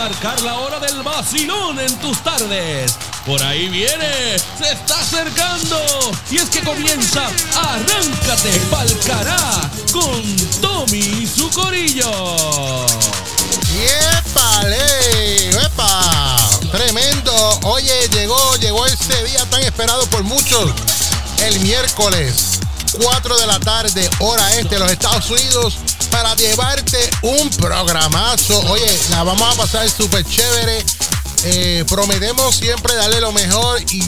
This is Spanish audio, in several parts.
marcar la hora del vacilón en tus tardes. Por ahí viene, se está acercando. Y es que comienza Arráncate Palcará con Tommy y su corillo. ¡Yépale! ¡Epa! Tremendo. Oye, llegó, llegó ese día tan esperado por muchos. El miércoles, 4 de la tarde, hora este los Estados Unidos, para llevarte un programazo. Oye, la vamos a pasar súper chévere. Eh, prometemos siempre darle lo mejor y,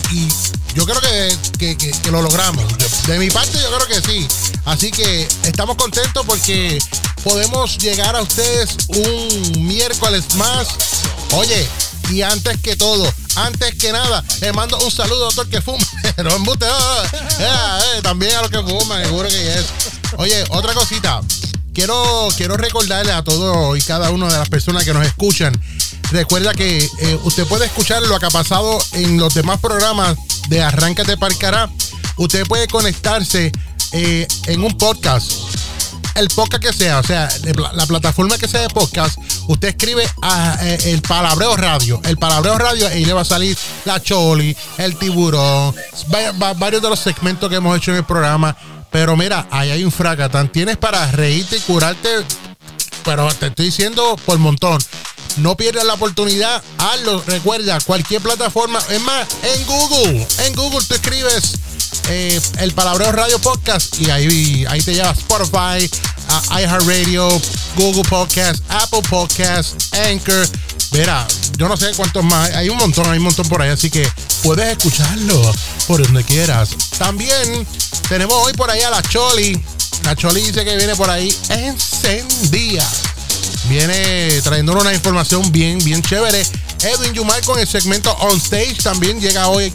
yo creo que, que- que- lo logramos. De mi parte, yo creo que sí. Así que estamos contentos porque podemos llegar a ustedes un miércoles más. Oye, y antes que todo, antes que nada, le mando un saludo doctor que fuma. No embuste, ah, ah, eh, también a los que fuman, seguro que es. Oye, otra cosita. Quiero, quiero recordarle a todos y cada una de las personas que nos escuchan. Recuerda que eh, usted puede escuchar lo que ha pasado en los demás programas de Arráncate Parcará. Usted puede conectarse eh, en un podcast el podcast que sea, o sea, la plataforma que sea de podcast, usted escribe a, eh, el Palabreo Radio. El Palabreo Radio y le va a salir la Choli, el tiburón, va- va- varios de los segmentos que hemos hecho en el programa. Pero mira, ahí hay un fracatán. Tienes para reírte y curarte, pero te estoy diciendo por montón. No pierdas la oportunidad, hazlo. Recuerda, cualquier plataforma, es más, en Google, en Google tú escribes eh, el Palabreo Radio Podcast y ahí, ahí te lleva Spotify, iHeartRadio, Google Podcast, Apple Podcast, Anchor. Verá, yo no sé cuántos más, hay un montón, hay un montón por ahí, así que puedes escucharlo por donde quieras. También tenemos hoy por ahí a la Choli. La Choli dice que viene por ahí encendida viene trayéndonos una información bien, bien chévere. Edwin Yumar con el segmento On Stage también llega hoy,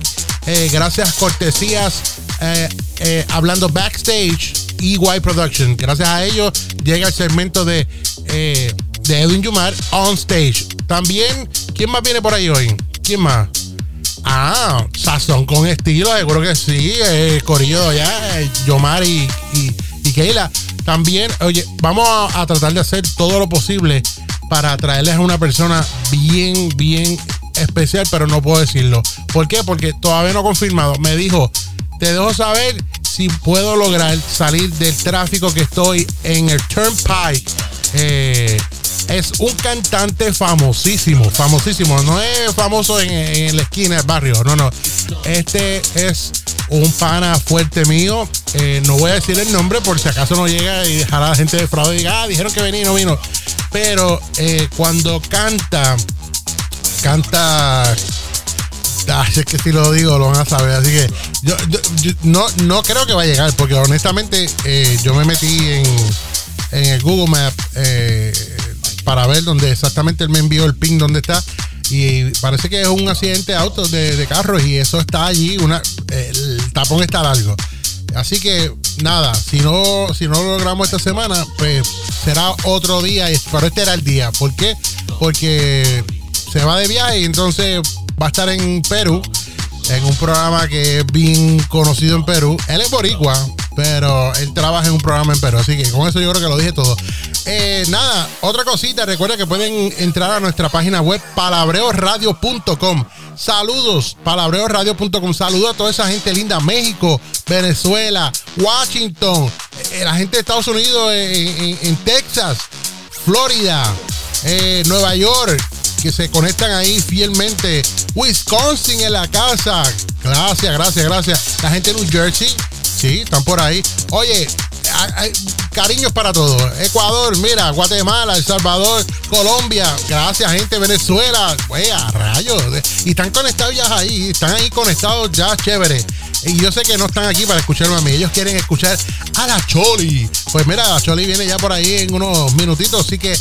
eh, gracias cortesías, eh, eh, hablando backstage, EY Production. Gracias a ellos llega el segmento de, de Edwin Yumar On Stage. También, ¿quién más viene por ahí hoy? ¿Quién más? Ah, Sazón con estilo, seguro que sí. Corillo ya, Yomar y, y, y Keila. También, oye, vamos a, a tratar de hacer todo lo posible para traerles a una persona bien, bien especial, pero no puedo decirlo. ¿Por qué? Porque todavía no confirmado. Me dijo, te dejo saber si puedo lograr salir del tráfico que estoy en el Turnpike. Eh, es un cantante famosísimo, famosísimo. No es famoso en, en la esquina del barrio, no, no. Este es un pana fuerte mío. Eh, no voy a decir el nombre por si acaso no llega y dejará a la gente de fraude y diga, ah, dijeron que venía y no vino. Pero eh, cuando canta, canta. Ay, es que si lo digo lo van a saber. Así que yo, no, no creo que va a llegar, porque honestamente eh, yo me metí en, en el Google Map eh, para ver dónde exactamente él me envió el ping donde está. Y parece que es un accidente de auto de, de carros y eso está allí. Una, el tapón está largo. Así que nada, si no, si no lo logramos esta semana, pues será otro día. Pero este era el día. ¿Por qué? Porque se va de viaje y entonces va a estar en Perú, en un programa que es bien conocido en Perú. Él es boricua, pero él trabaja en un programa en Perú. Así que con eso yo creo que lo dije todo. Eh, nada, otra cosita, recuerda que pueden entrar a nuestra página web palabreoradio.com. Saludos, palabreoradio.com. Saludos a toda esa gente linda, México, Venezuela, Washington, eh, la gente de Estados Unidos, en, en- Texas, Florida, eh, Nueva York, que se conectan ahí fielmente. Wisconsin en la casa. Gracias, gracias, gracias. La gente de New Jersey, sí, están por ahí. Oye, cariños para todos. Ecuador, mira, Guatemala, El Salvador, Colombia. Gracias, gente. Venezuela. Güey, a rayos. Y están conectados ya ahí. Están ahí conectados ya, chévere. Y yo sé que no están aquí para escucharme a mí. Ellos quieren escuchar a la Choli. Pues mira, la Choli viene ya por ahí en unos minutitos. Así que,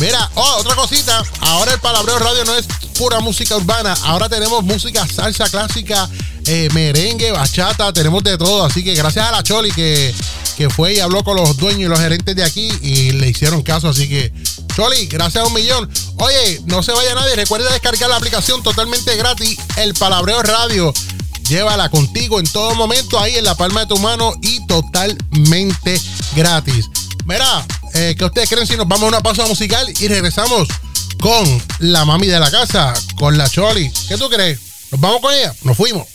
mira, oh, otra cosita. Ahora el Palabreo Radio no es pura música urbana. Ahora tenemos música salsa clásica, eh, merengue, bachata. Tenemos de todo. Así que gracias a la Choli que, que fue y habló con los dueños y los gerentes de aquí y le hicieron caso. Así que, Choli, gracias a un millón. Oye, no se vaya nadie. Recuerda descargar la aplicación totalmente gratis, el Palabreo Radio. Llévala contigo en todo momento, ahí en la palma de tu mano y totalmente gratis. Mira, eh, ¿qué ustedes creen si nos vamos a una pausa musical y regresamos con la mami de la casa, con la Choli. ¿Qué tú crees? ¿Nos vamos con ella? Nos fuimos.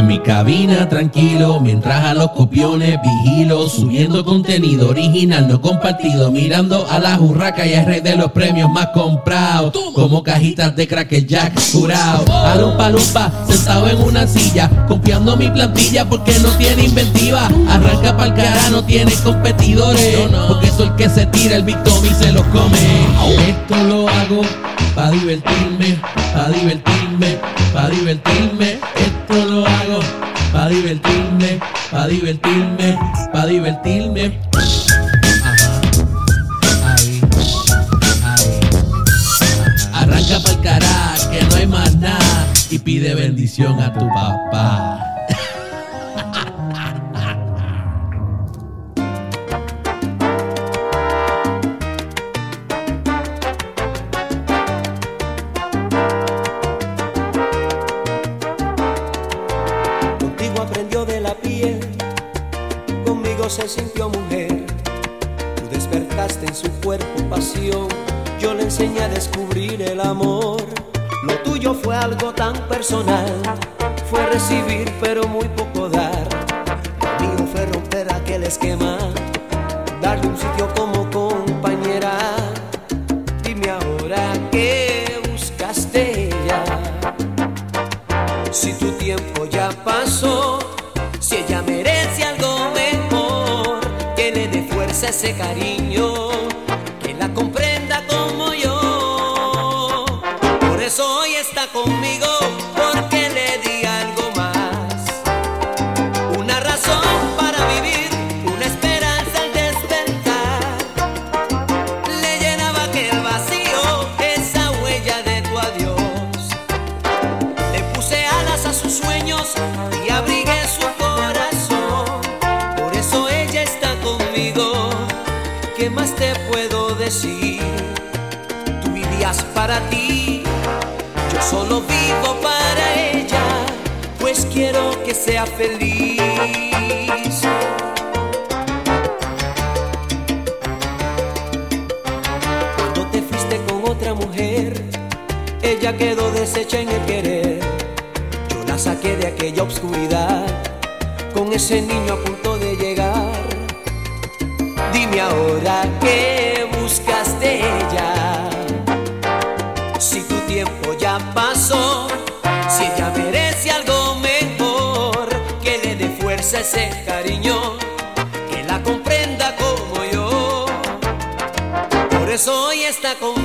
En mi cabina tranquilo, mientras a los copiones vigilo, subiendo contenido original no compartido, mirando a la jurraca y al rey de los premios más comprados, como cajitas de Cracker Jack curado. A lumpa sentado en una silla, confiando mi plantilla porque no tiene inventiva. Arranca pa'l cara, no tiene competidores, porque soy el que se tira el Big Tommy y se los come. Esto lo hago pa' divertirme, pa' divertirme, pa' divertirme. Esto lo hago pa' divertirme, pa' divertirme, pa' divertirme. Ajá. Ahí, ahí. Arranca pa'l cara, que no hay más nada. Y pide bendición a tu papá. Personal, fue recibir pero muy poco dar. Lo mío fue romper aquel esquema, darle un sitio como compañera. Dime ahora qué buscaste ya. Si tu tiempo ya pasó, si ella merece algo mejor, le dé fuerza ese cariño, que la comprenda como yo. Por eso hoy está conmigo, solo vivo para ella, pues quiero que sea feliz. Cuando te fuiste con otra mujer, ella quedó deshecha en el querer. Yo la saqué de aquella obscuridad, con ese niño a punto de llegar. Dime ahora qué ese cariño, que la comprenda como yo. Por eso hoy está conmigo,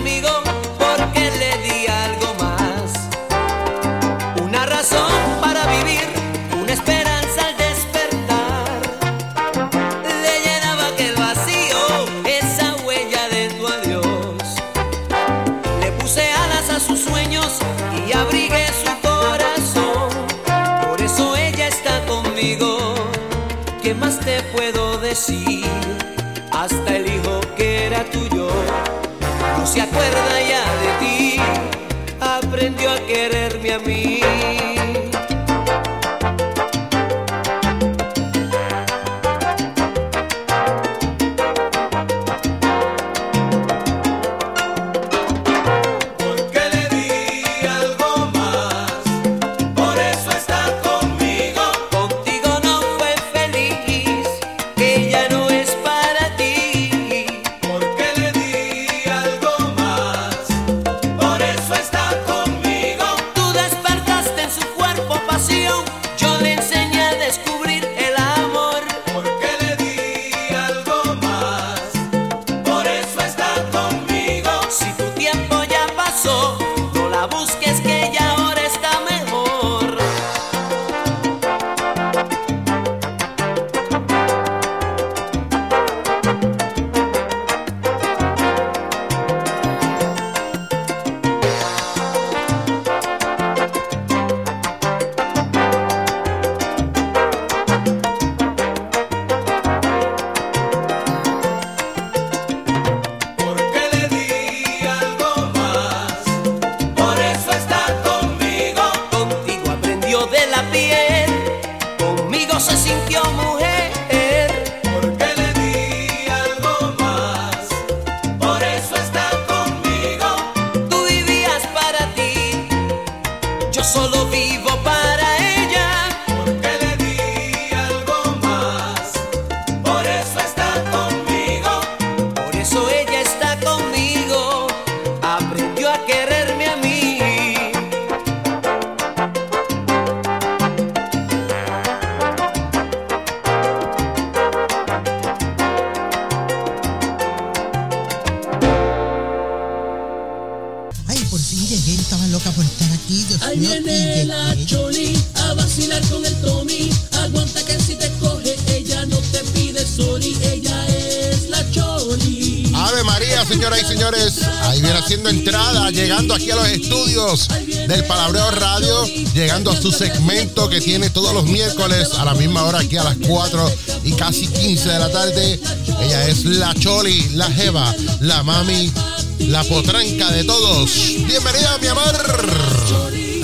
llegué, estaba loca por estar aquí, Dios Ahí mío, y viene la llegué. Choli a vacilar con el Tommy. Aguanta que si te coge, ella no te pide sorry. Ella es la Choli. Ave María, señoras y señores. Ahí viene haciendo entrada, llegando aquí a los estudios del Palabreo Radio, llegando a su segmento que tiene todos los miércoles a la misma hora, aquí a las 4 y casi 15 de la tarde. Ella es la Choli, la Jeva, la Mami, la potranca de todos. Bienvenida, mi amor.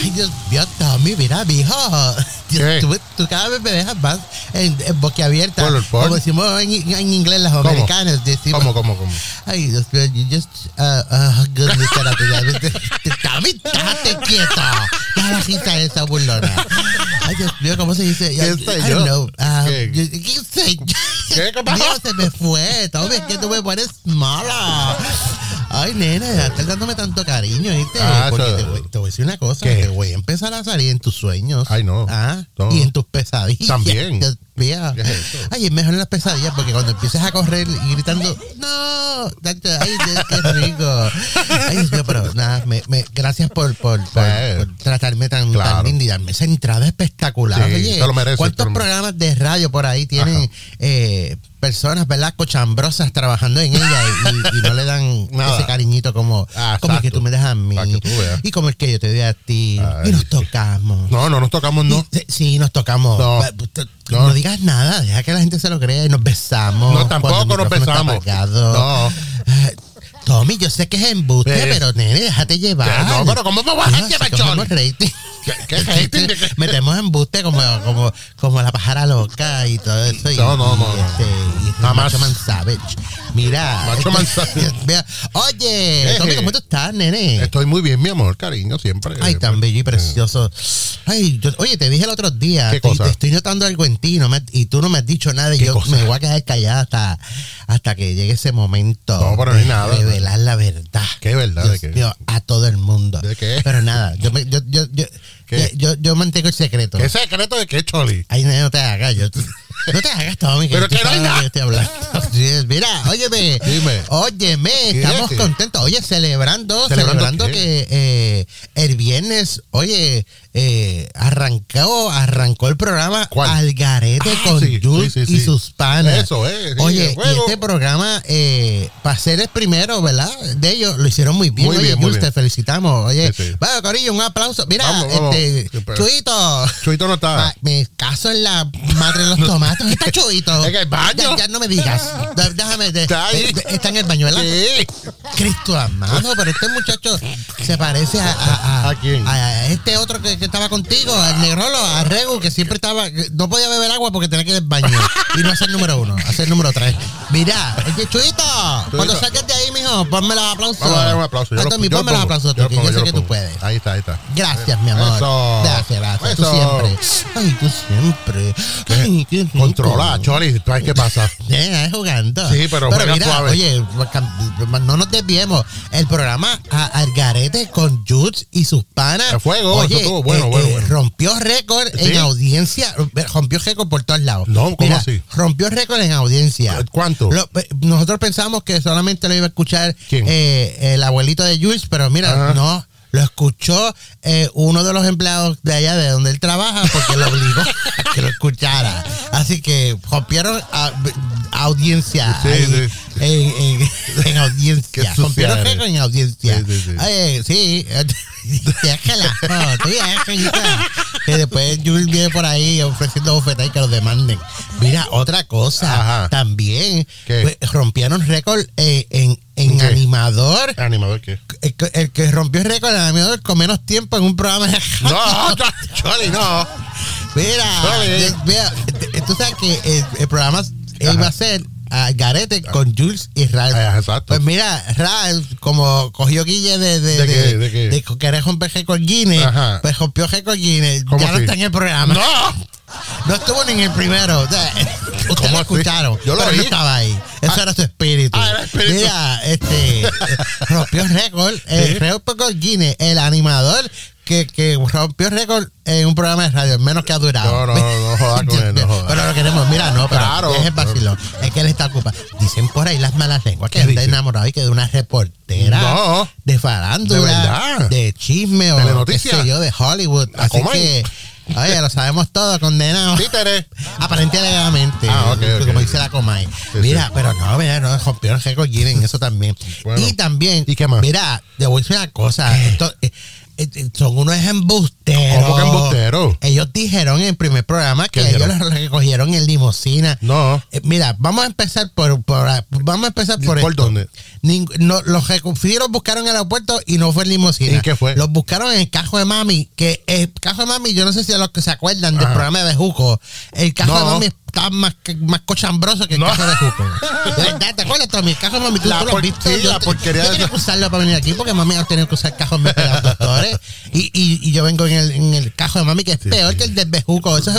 Ay, Dios mío, Tommy, mira, mijo. Dios, ¿Qué? Tú, tú cada vez me dejas más en, en boquiabierta. Por el por. Como decimos en, en inglés los ¿Cómo? americanos. Decimos, ¿Cómo, cómo, cómo? Ay, Dios mío, you just, uh, uh, goodness, espérate, ya, Tommy, déjate quieto. Deja la risa esa burlona. Ay, Dios mío, ¿cómo se dice? ¿Quién soy I yo? know. Ah, ¿Qué? yo- ¿Quién soy yo? ¿Qué? ¿Qué pasó? Se me fue. Tommy, es que tú me pones mala. Ay, nena, ya estás dándome tanto cariño, ¿viste? Ah, Porque te voy, te voy a decir una cosa. ¿Qué? Te voy a empezar a salir en tus sueños. Ay, no. Ah, No. y en tus pesadillas. También. Dios mío. ¿Qué es eso? Ay, es mejor en las pesadillas porque cuando empieces a correr y gritando, no, ay, qué rico. Ay, Dios mío, pero nada, me, me- gracias por, por, por- Sí. por tratarme tan, Claro. tan linda y darme esa entrada espectacular. Sí, Oye, te lo mereces, te ¿cuántos programas de radio por ahí tienen eh, personas, ¿verdad? Cochambrosas trabajando en ella y, y no le dan Nada. ese cariñito como, Ah, como el que tú me das a mí y como el que yo te doy a ti Ay. y nos tocamos. No, no nos tocamos, no. Y- Sí, nos tocamos. No. No. No. digas nada, deja que la gente se lo crea y nos besamos. No, tampoco nos besamos. No. Tommy, yo sé que es embuste, pero nene, déjate llevar. No, pero ¿cómo me vas a llevar, John? ¿Qué- qué qué? Metemos embuste Macho Man Savage. Mira. Macho Man Savage. Oye, Eh, Tommy, eh. ¿cómo tú estás, nene? Estoy muy bien, mi amor, cariño, siempre. Ay, tan bello y precioso. Ay, yo- oye, te dije el otro día, ¿Qué te, cosa? te estoy notando algo en ti no me- y tú no me has dicho nada y ¿Qué yo cosa? me voy a quedar callada hasta, hasta que llegue ese momento No, pero no de nada. revelar la verdad. ¿Qué verdad? Dios ¿De qué? mío, a todo el mundo. ¿De qué? Pero nada, yo, me- yo, yo, yo, yo, yo mantengo el secreto. ¿Qué secreto de qué, Choli? Ay, no, no te hagas, yo, no te hagas, Tommy, que Pero que no hay nada. estoy hablando. Mira, óyeme, Dime. óyeme, estamos contentos. Oye, celebrando, ¿Celebrando que eh, el viernes, oye, eh, arrancó, arrancó el programa ¿Cuál? Algarete Ah, con sí, Jules sí, sí, y sus panas. Eso es, Oye, y este programa, eh, para ser el primero, ¿verdad? De ellos, lo hicieron muy bien. Muy Oye, bien, muy Jules, bien. te felicitamos. Oye, Sí, bueno, Corillo, un aplauso. Mira, Vamos, vamos. este, Chuito. Chuito no está. Ma- me caso en la madre de los tomatos. Está chuito. En el baño. Ya, ya no me digas. Déjame. de- Está ahí. eh, está en el baño, ¿verdad? Sí. Cristo amado, pero este muchacho se parece a. ¿A, ¿A quién? a este otro que, que estaba contigo, al Negrolo, a Regu, que siempre estaba. No podía beber agua porque tenía que ir al baño. Y no hacer número uno, hacer número tres. Mira, oye, Chuito, cuando salgas de ahí, mijo, ponme los aplausos. Vamos a dar un aplauso. Yo lo- yo ponme los aplausos Yo tú, pongo, yo yo sé que tú puedes. Ahí está, ahí está. Gracias, mi amor. Eso. Gracias, gracias. Tú siempre. Ay, tú siempre. Ay, qué rico. Controla, Choli, ¿tú sabes qué pasa? Eh, es jugando. Sí, pero juega mira, suave. oye, no nos desviemos. El programa a- Algarete con Jules y sus panas. A fuego, oye, eso estuvo bueno, bueno, bueno. Rompió récord ¿Sí? en audiencia. Rompió récord por todos lados. No, ¿cómo así? Rompió récord en audiencia. ¿Cuánto? Lo- eh, nosotros pensamos que solamente lo iba a escuchar eh, el abuelito de Jules, pero mira, Ajá. no. Lo escuchó eh, uno de los empleados de allá de donde él trabaja porque lo obligó a que lo escuchara. Así que rompieron a- audiencia Sí, ahí, sí. En, en- audiencia. Rompieron récord en audiencia. Sí, sí, sí. Oye, sí. Déjala. No, tú déjala. Que después Jules viene por ahí ofreciendo bofetas y que lo demanden. Mira, otra cosa. Ajá. También ¿Qué? pues, rompieron récord eh, en, en ¿Qué? animador. ¿Animador qué? El, que- el que rompió el récord en animador con menos tiempo en un programa de No, Choli, no. Mira, mira, tú sabes que el, el programa Ajá. iba a ser a Garete con Jules y Ralph. Ah, exacto. Pues mira, Ralph, como cogió Guille de, de, ¿De qué? de, ¿De qué? de querer romper récord Guinness, Ajá. pues rompió récord Guinness. ¿Cómo Ya no así? está en el programa. ¡No! No estuvo ni en el primero. Ustedes ¿Cómo lo escucharon. Yo lo pero vi. no estaba ahí. Eso Ah. era su espíritu. Ah, era espíritu. Mira, este rompió récord. El Sí. récord Guinness, el animador que, que rompió récord en un programa de radio, menos que ha durado. No, no, no jodas con él, no jodas. Pero lo queremos, mira, no, pero Claro. es el vacilón. Es que él está ocupado. Dicen por ahí las malas lenguas que ¿Qué él está enamorado y que de una reportera No. de farándula, De de chisme o qué sé yo, de Hollywood. La Así que, oye, lo sabemos todo, condenado. Títere. Aparentemente, Ah, ok, ok, como dice la Comay. Sí, mira, sí. pero no, mira, no, rompió el récord en eso también. Bueno. Y también, ¿Y qué más? mira, te voy a decir una cosa. Esto, eh, son unos embusteros. ¿Cómo que embusteros? Ellos dijeron en el primer programa que ¿Qué ellos dijeron? los recogieron en limusina. No. Eh, mira, vamos a empezar por, por vamos a empezar por, ¿Por esto. dónde? Ning- no, los sí los buscaron en el aeropuerto y no fue en limusina. ¿Y qué fue? Los buscaron en el cajo de mami, que el cajo de mami, yo no sé si a los que se acuerdan del programa de Juco, el cajo No. de mami está más, más cochambroso que el No. cajo de Juco. De verdad, ¿te acuerdas, Tommy? El cajo de mami, tú, La tú lo has por- visto. sí, yo la porquería Yo tenía que usarlo para venir aquí porque mami ha tenido que usar cajos de los doctores. Y, y, y yo vengo en el, en el cajo de mami, que es peor que el del Bejuco. Eso es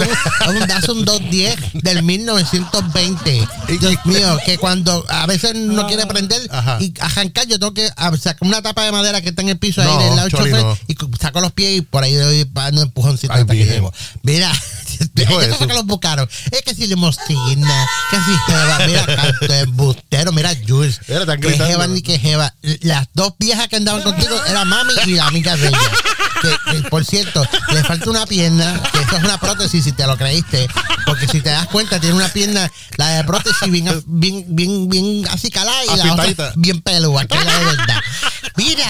un, un, es un 210 del 1920. Dios mío, que cuando a veces no quiere prender Ajá. y arrancar, yo tengo que ah, sacar una tapa de madera que está en el piso ahí del lado del chofer no. y saco los pies y por ahí doy dando empujoncito Ay, hasta que llego. Mira, Dijo eso fue que los buscaron. Es que si limosina, que si jeva, mira, canto embustero, mira, Jules. Mira, están Que gritando. jeva ni que jeva. Las dos viejas que andaban contigo era mami y la amiga de ella. Que, que, por cierto, le falta una pierna, que eso es una prótesis si te lo creíste. Porque si te das cuenta, tiene una pierna, la de prótesis bien, bien, bien, bien así calada y la otra bien pelúa, que es la de verdad. Mira,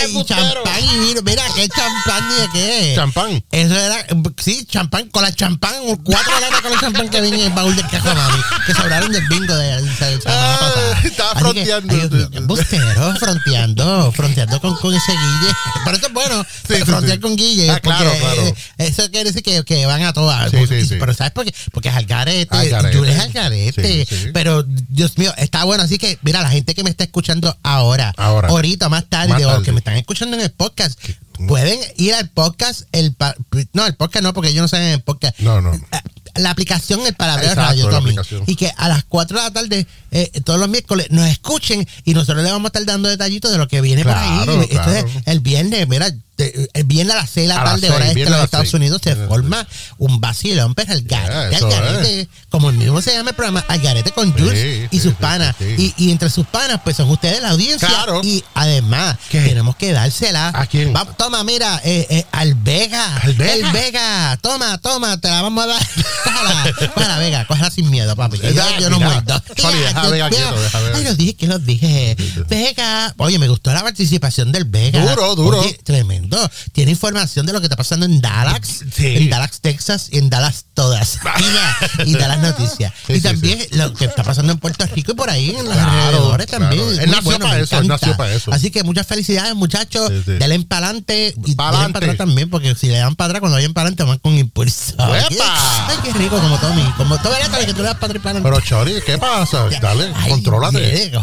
ay, champán y vino, mira, qué champán ni de qué. Champán. Eso era, sí, champán, con la champán, cuatro latas con el champán que viene en el baúl del cajón mami, que sobraron del bingo de, la semana pasada. estaba Así que, fronteando. ay, qué embustero, fronteando, fronteando con, con ese Guille. Pero eso es bueno, Sí, frontear sí. con Guille. Ah, claro, claro. eh, Eso quiere decir que, que van a todas. Sí, Porque-. Pero ¿sabes por qué? Porque es al garete, Al garete. Jules es al garete. Pero, Dios mío, está bueno. Así que, mira, la gente que me está escuchando ahora, Ahora. ahorita, más tarde, Más o tarde. que me están escuchando en el podcast, pueden ir al podcast, el no, el podcast no, porque ellos no saben el podcast. No, no. La aplicación El Palabreo Exacto, Radio aplicación. Y que a las 4 de la tarde, eh, todos los miércoles, nos escuchen y nosotros le vamos a estar dando detallitos de lo que viene Claro, por ahí. claro. Entonces, el viernes, mira, te- el viernes a las 6 de la tarde, hora este las Estados seis. Unidos, se forma un vacilón, pero al garete, como el mismo se llama el programa, al garete con Jules Sí, y sus sí, panas. sí. Y, y entre sus panas, pues son ustedes la audiencia. Claro. Y además, ¿Qué? tenemos que dársela. ¿A quién? Toma, mira, eh, eh, al Vega. ¿Al Vega? El Vega. Toma, toma, te la vamos a dar. Cógela, cógela, Vega, cógela sin miedo, papi. yo, yo no muerdo. Ay, los dije, que los dije. Vega. Oye, me gustó la participación del Vega. Duro, duro. Oye, tremendo. Tiene información de lo que está pasando en Dallas. Sí. En Dallas, Texas y en Dallas todas. Mira, y Dallas Noticias. Sí, y también lo que está pasando en Puerto Rico y por ahí, en los Claro, alrededores claro. también. Él nació bueno, para eso, él nació para eso. Así que muchas felicidades, muchachos. Denle para adelante y para atrás también, porque si le dan para atrás, cuando vayan para adelante van con impulso. Ay, qué rico, como Tommy. Como el que tú le das para atrás y para adelante. Pero, Chori, ¿qué pasa? Dale, Ay, contrólate. yeah,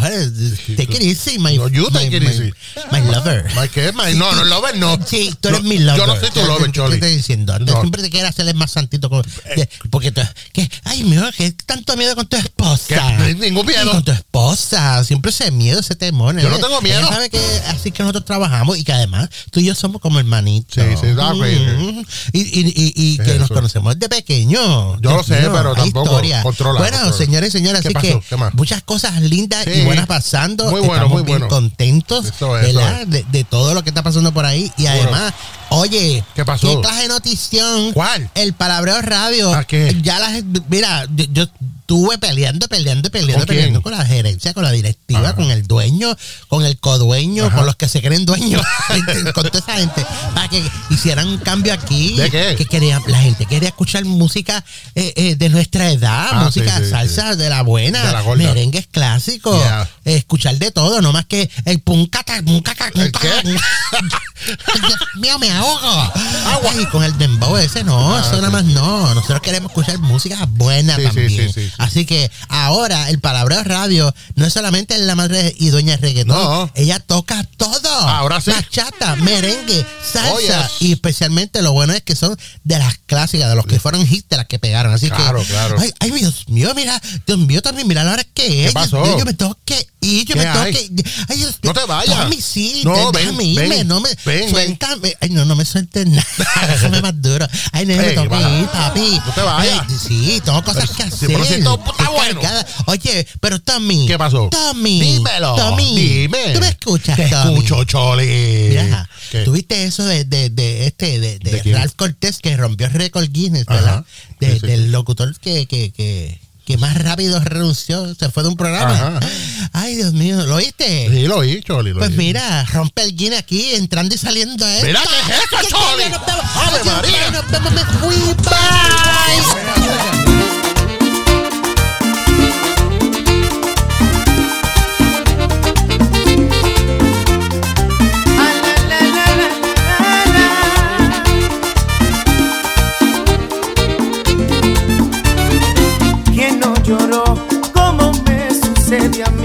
Take it easy, my, No, you take my- it my- easy. my lover. Ay, ¿qué? Ay, No, no, lover no. Sí, tú eres No, mi lover. Yo no soy tu ¿Qué- lover, Choli. ¿Qué estoy diciendo? No. Eh. Siempre te quieres hacerle más santito. Con, que- porque tú, que, ay, mío, que tanto miedo con tu esposa. ¿Qué? Ningún miedo. Con tu esposa. Siempre ese miedo, ese temor. Yo no ¿eh? tengo miedo. Sabe que así que nosotros trabajamos y que además tú y yo somos como hermanitos. Sí, sí, right. Mm. Y, y, y, y que nos conocemos desde pequeños. Yo lo sé, pero hay tampoco. historia. Controla, Bueno, controla. señores y señores, ¿Qué así pasó? que muchas cosas lindas y buenas pasando. Muy bueno, Estamos muy bien bueno. contentos Eso es, eso ¿verdad? de todo lo que está pasando por ahí. Y además, oye, ¿Qué pasó? ¿Qué clase de notición? ¿Cuál? El palabreo radio. ¿A qué? Ya la gente- mira, yo, yo estuve peleando, peleando, peleando, peleando con la gerencia, con la directiva, Ajá. con el dueño, con el codueño, Ajá. con los que se creen dueños, con toda esa gente, para que hicieran un cambio aquí. ¿De qué? Que querían, la gente quería escuchar música eh, eh, de nuestra edad, Ah, música sí, sí, salsa de la buena, De la merengues clásicos, Yeah. eh, escuchar de todo, no más que el pum cata, pum caca, pum ¿El caca, qué? Ay, con el dembow ese no, eso nada más no. Nosotros queremos escuchar música buena Ah, Sí, también. sí, sí, sí. Así que ahora el Palabreo Radio no es solamente la madre y dueña de reggaetón. No. Ella toca todo. Ahora sí. Bachata, merengue, salsa. Oh, yes. Y especialmente lo bueno es que son de las clásicas, de los que fueron hits, de las que pegaron. Así Claro, que. claro. Ay, ay, Dios mío, mira. Dios mío, también, mira la hora que es. pasó? Yo, yo me tengo que ir, yo ¿Qué me tengo hay? que Ay, Dios mío. No te vayas. No, déjame ven, irme, ven, no me. ven. suéltame. Ay, no, no me sueltes nada. Déjame más duro. Ay, no, Ey, baja. ir, papi. No te vayas. Ay, sí, tengo cosas que sí, hacer. pero si esto está bueno. cargada. Oye, pero Tommy. ¿Qué pasó? Tommy. Dímelo. Tommy. Dime. ¿Tú me escuchas, Te Tommy? escucho, Choli. Mira, tuviste eso de, de, de este, de, de. Ralph Cortés que rompió el récord Guinness. ¿verdad? De- Sí, sí. Del locutor que, que, que, que más rápido renunció, se fue de un programa. Ajá. Ay, Dios mío, ¿lo oíste? Sí, lo oí, Choli. Lo Pues oí. mira, rompe el Guinness aquí, entrando y saliendo esto. Mira, ¿qué es esto, Choli? nos vemos. ¡Ave Ay, María! ay, Nos vemos, me fui, bye. Maria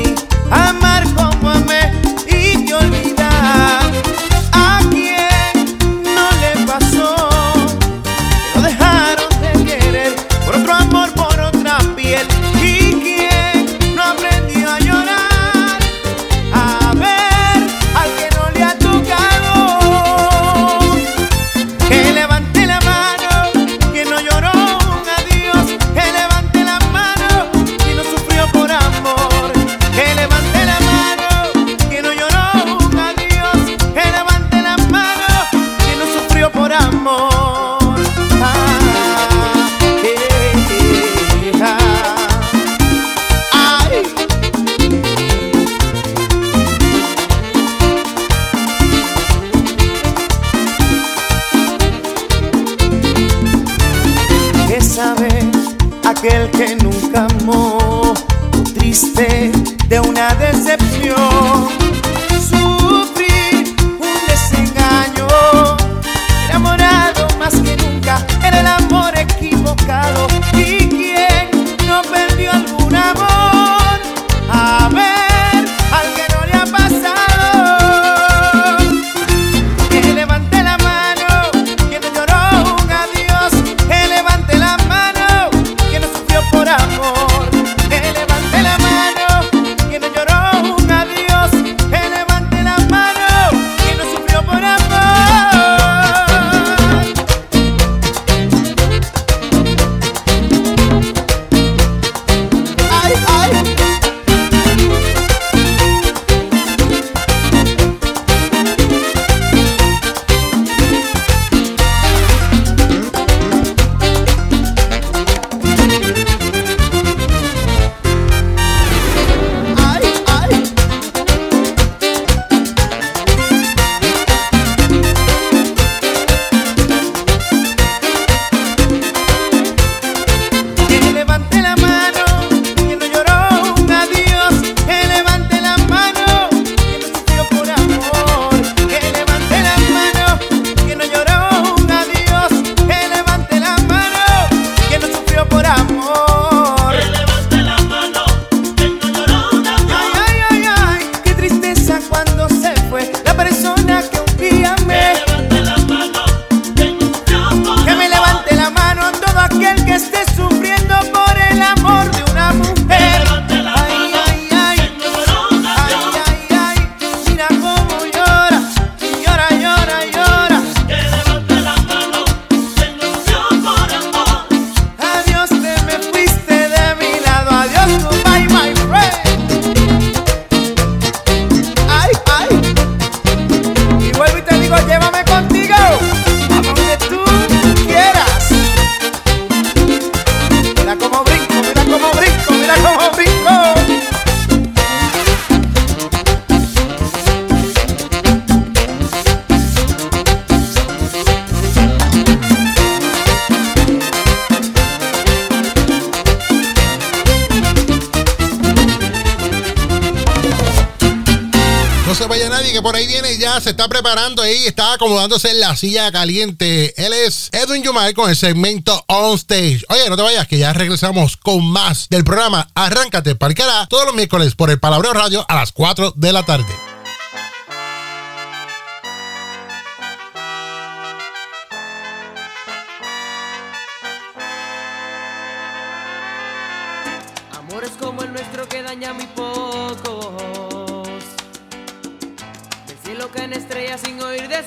preparando ahí, está acomodándose en la silla caliente. Él es Edwin Yumar con el segmento On Stage. Oye, no te vayas, que ya regresamos con más del programa Arráncate Parcará todos los miércoles por el Palabreo Radio a las 4 de la tarde.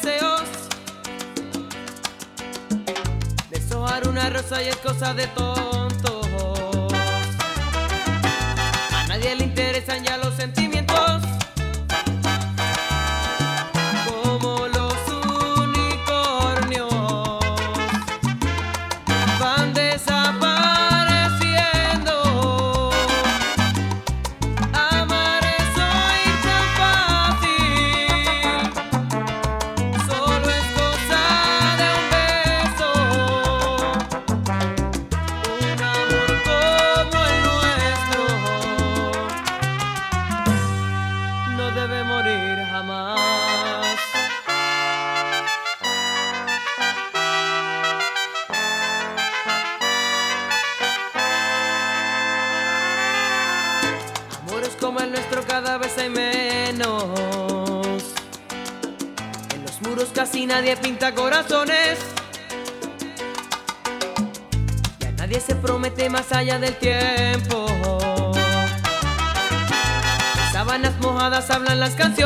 Deseos. Deshojar una rosa y es cosa de tontos. A nadie le interesan ya los del tiempo. Sábanas mojadas hablan las canciones.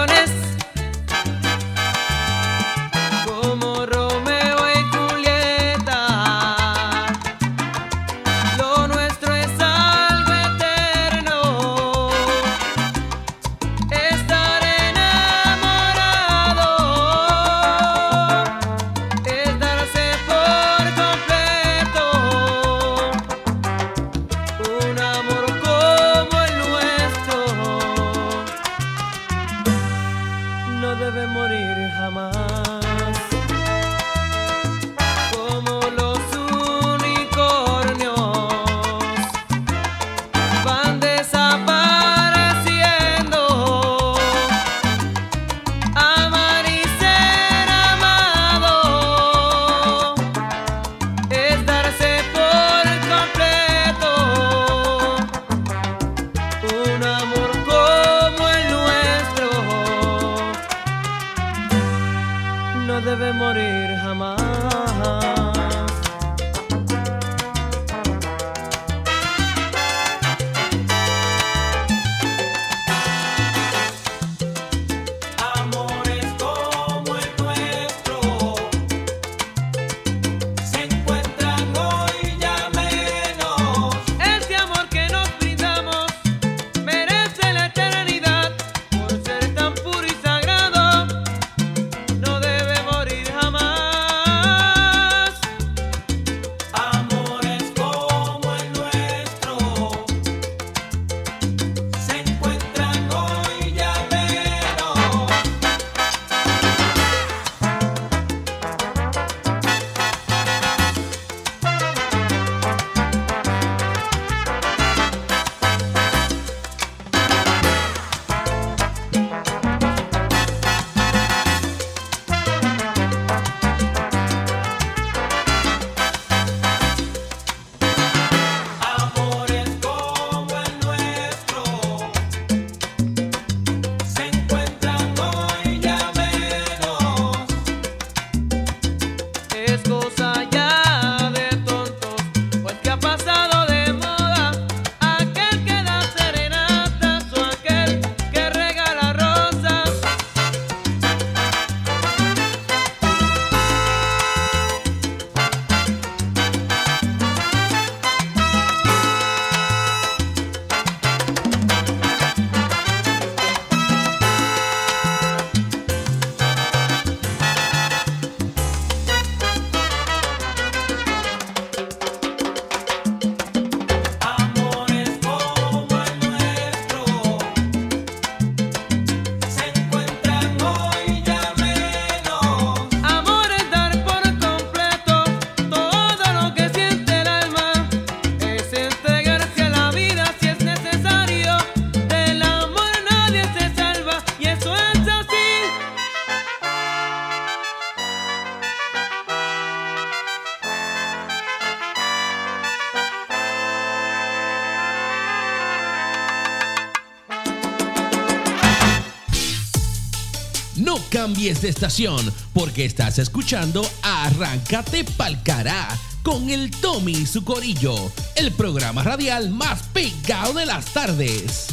Estación porque estás escuchando Arráncate Palcará con el Tommy y su corillo, el programa radial más pegado de las tardes.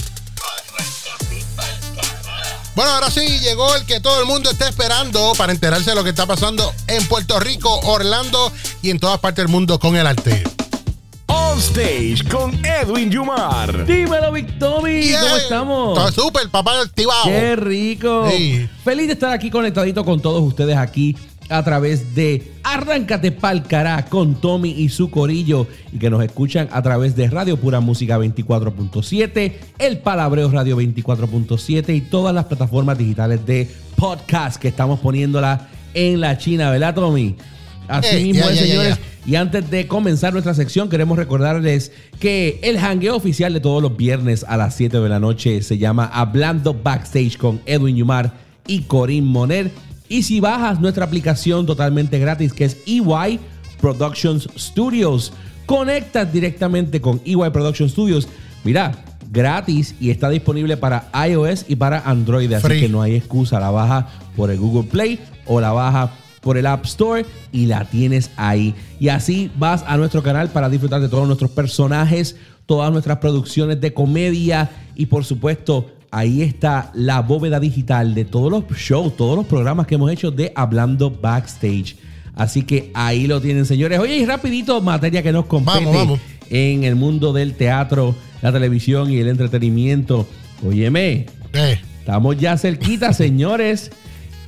Bueno, ahora sí, llegó el que todo el mundo está esperando para enterarse de lo que está pasando en Puerto Rico, Orlando y en todas partes del mundo con el arte. On Stage con Edwin Yumar. Dímelo, Victomi, Yeah. ¿cómo estamos? Está súper, papá activado. ¡Qué rico! Sí. Feliz de estar aquí conectadito con todos ustedes aquí a través de Arráncate Pa'l Cará con Tommy y su corillo y que nos escuchan a través de Radio Pura Música 24.7, El Palabreo Radio 24.7 y todas las plataformas digitales de podcast que estamos poniéndola en la China, ¿verdad, Tommy? Así mismo ya, es, ya, ya, señores. ya. Y antes de comenzar nuestra sección, queremos recordarles que el hangueo oficial de todos los viernes a las 7 de la noche se llama Hablando Backstage con Edwin Yumar y Corín Moner. Y si bajas nuestra aplicación totalmente gratis, que es EY Productions Studios, conectas directamente con EY Productions Studios. Mira, gratis y está disponible para iOS y para Android. Así Free. que no hay excusa. La baja por el Google Play o la baja por el App Store y la tienes ahí. Y así vas a nuestro canal para disfrutar de todos nuestros personajes, todas nuestras producciones de comedia y por supuesto ahí está la bóveda digital de todos los shows, todos los programas que hemos hecho de Hablando Backstage. Así que ahí lo tienen, señores. Oye, y rapidito, materia que nos compete Vamos, vamos. en el mundo del teatro, la televisión y el entretenimiento. Óyeme, Eh, Estamos ya cerquita, señores.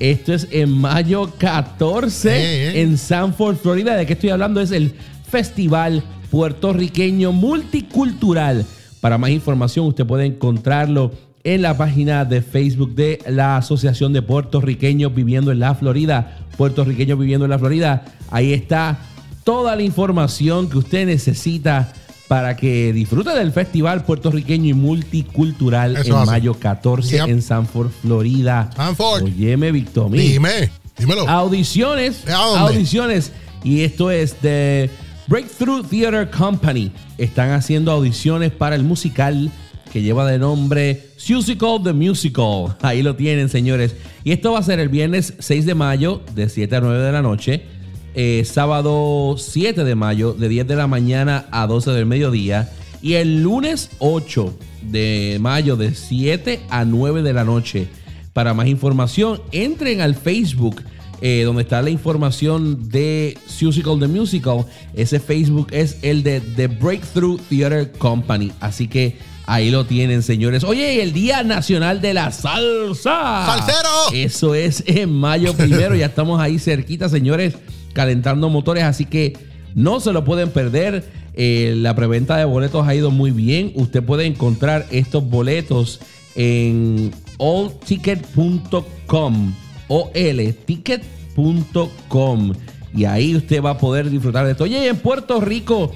Esto es en mayo 14 Eh, eh. en Sanford, Florida. ¿De qué estoy hablando? Es el Festival Puertorriqueño Multicultural. Para más información, usted puede encontrarlo en la página de Facebook de la Asociación de Puertorriqueños Viviendo en la Florida. Puertorriqueños Viviendo en la Florida. Ahí está toda la información que usted necesita para que disfrute del Festival Puertorriqueño y Multicultural Eso en hace. mayo 14 Yep. en Sanford, Florida. Sanford. Óyeme, Victor. Dime, dímelo. Audiciones. Audiciones. Y esto es de Breakthrough Theater Company. Están haciendo audiciones para el musical que lleva de nombre Musical The Musical. Ahí lo tienen, señores. Y esto va a ser el viernes 6 de mayo de 7 a 9 de la noche. Eh, sábado 7 de mayo de 10 de la mañana a 12 del mediodía. Y el lunes 8 de mayo de 7 a 9 de la noche. Para más información, entren al Facebook, eh, donde está la información de Musical The Musical. Ese Facebook es el de The Breakthrough Theater Company. Así que ahí lo tienen, señores. Oye, el Día Nacional de la Salsa. ¡Salsero! Eso es en mayo primero. ya estamos ahí cerquita, señores, calentando motores. Así que no se lo pueden perder. Eh, la preventa de boletos ha ido muy bien. Usted puede encontrar estos boletos en allticket.com. olticket.com. Y ahí usted va a poder disfrutar de esto. Oye, en Puerto Rico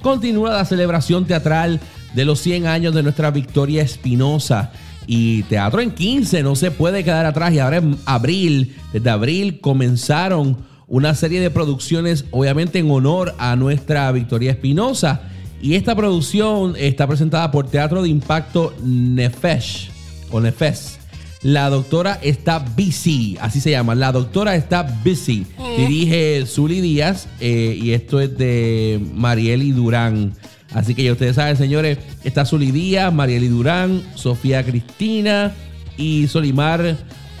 continúa la celebración teatral de los 100 años de nuestra Victoria Espinosa. Y Teatro en 15 no se puede quedar atrás. Y ahora en abril, desde abril comenzaron una serie de producciones, obviamente en honor a nuestra Victoria Espinosa. Y esta producción está presentada por Teatro de Impacto Nefesh o Nefes. La doctora está busy, así se llama. La doctora está busy. Dirige Zuli Díaz eh, y esto es de Marieli Durán. Así que ya ustedes saben, señores, está Zuli Díaz, Marieli Durán, Sofía Cristina y Solimar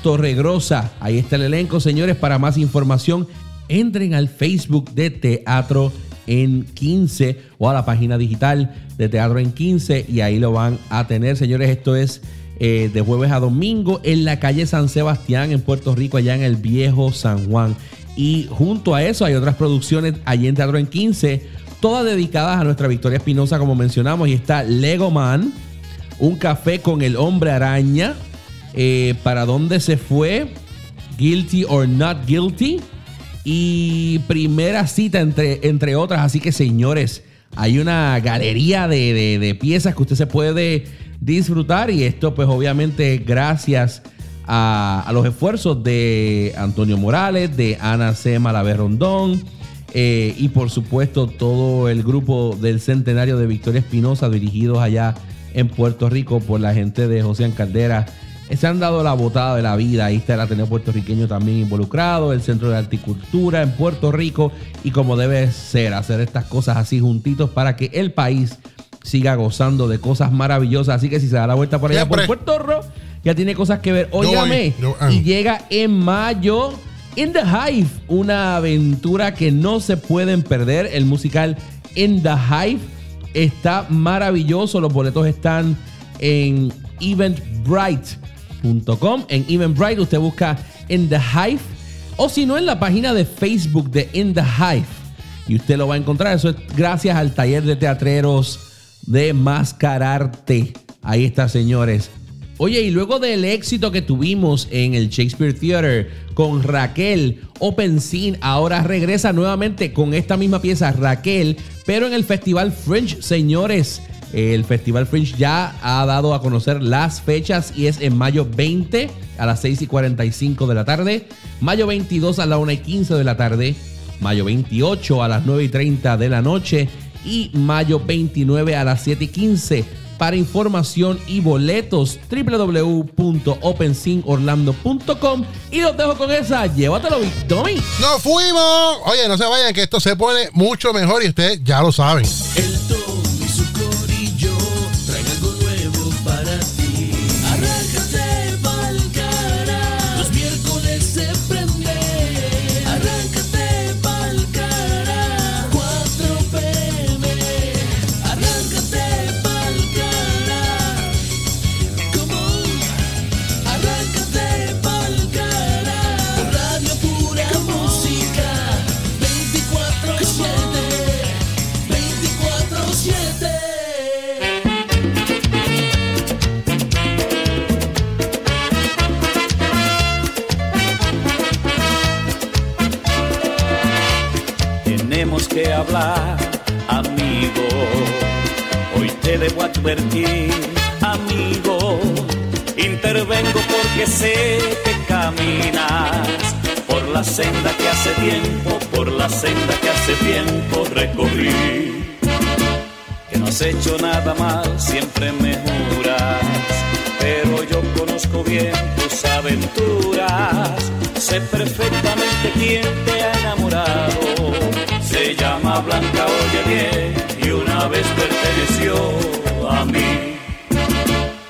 Torregrosa. Ahí está el elenco, señores. Para más información, entren al Facebook de Teatro en 15 o a la página digital de Teatro en 15 y ahí lo van a tener, señores. Esto es eh, de jueves a domingo en la calle San Sebastián en Puerto Rico, allá en el viejo San Juan. Y junto a eso hay otras producciones allí en Teatro en 15, todas dedicadas a nuestra Victoria Espinosa, como mencionamos. Y está Lego Man, Un Café con el Hombre Araña, eh, ¿Para dónde se fue? Guilty or Not Guilty. Y primera cita, entre, entre otras. Así que, señores, hay una galería de, de- piezas que usted se puede disfrutar. Y esto, pues, obviamente, gracias a, a los esfuerzos de Antonio Morales, de Ana C. Malavé Rondón. eh, y por supuesto, todo el grupo del centenario de Victoria Espinosa, dirigidos allá en Puerto Rico por la gente de José Caldera se han dado la botada de la vida. Ahí está el Ateneo puertorriqueño también involucrado, el Centro de Articultura en Puerto Rico y como debe ser, hacer estas cosas así juntitos para que el país siga gozando de cosas maravillosas. Así que si se da la vuelta por allá Siempre. por Puerto Rico, ya tiene cosas que ver. Óigame, yo- ah. y llega en mayo In the Hive, una aventura que no se pueden perder. El musical In the Hive está maravilloso. Los boletos están en En Eventbrite usted busca In the Hive o si no en la página de Facebook de In the Hive y usted lo va a encontrar. Eso es gracias al taller de teatreros de Mascararte. Ahí está, señores. Oye, y luego del éxito que tuvimos en el Shakespeare Theater con Raquel, Open Scene ahora regresa nuevamente con esta misma pieza, Raquel, pero en el Festival Fringe, señores. El Festival Fringe ya ha dado a conocer las fechas y es en mayo 20 a las 6 y 45 de la tarde, mayo 22 a las 1 y 15 de la tarde, mayo 28 a las 9 y 30 de la noche y mayo 29 a las 7 y 15. Para información y boletos, www.opensceneorlando.com. Y los dejo con esa. Llévatelo, Big Tommy. ¡Nos fuimos! Oye, no se vayan, que esto se pone mucho mejor y ustedes ya lo saben. El advertir, amigo. Intervengo porque sé que caminas por la senda que hace tiempo, por la senda que hace tiempo recorrí. Que no has hecho nada mal, siempre me juras. Pero yo conozco bien tus aventuras. Sé perfectamente quién te ha enamorado. Se llama Blanca, oye bien, y una vez perteneció a mí.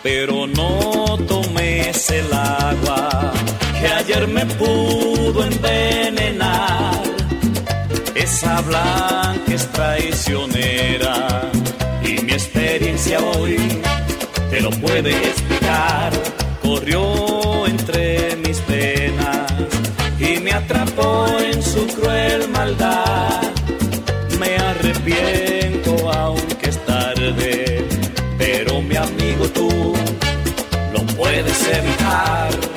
Pero no tomes el agua que ayer me pudo envenenar. Esa blanca es traicionera y mi experiencia hoy te lo puede explicar. Corrió entre mis penas y me atrapó en su cruel maldad. Puedes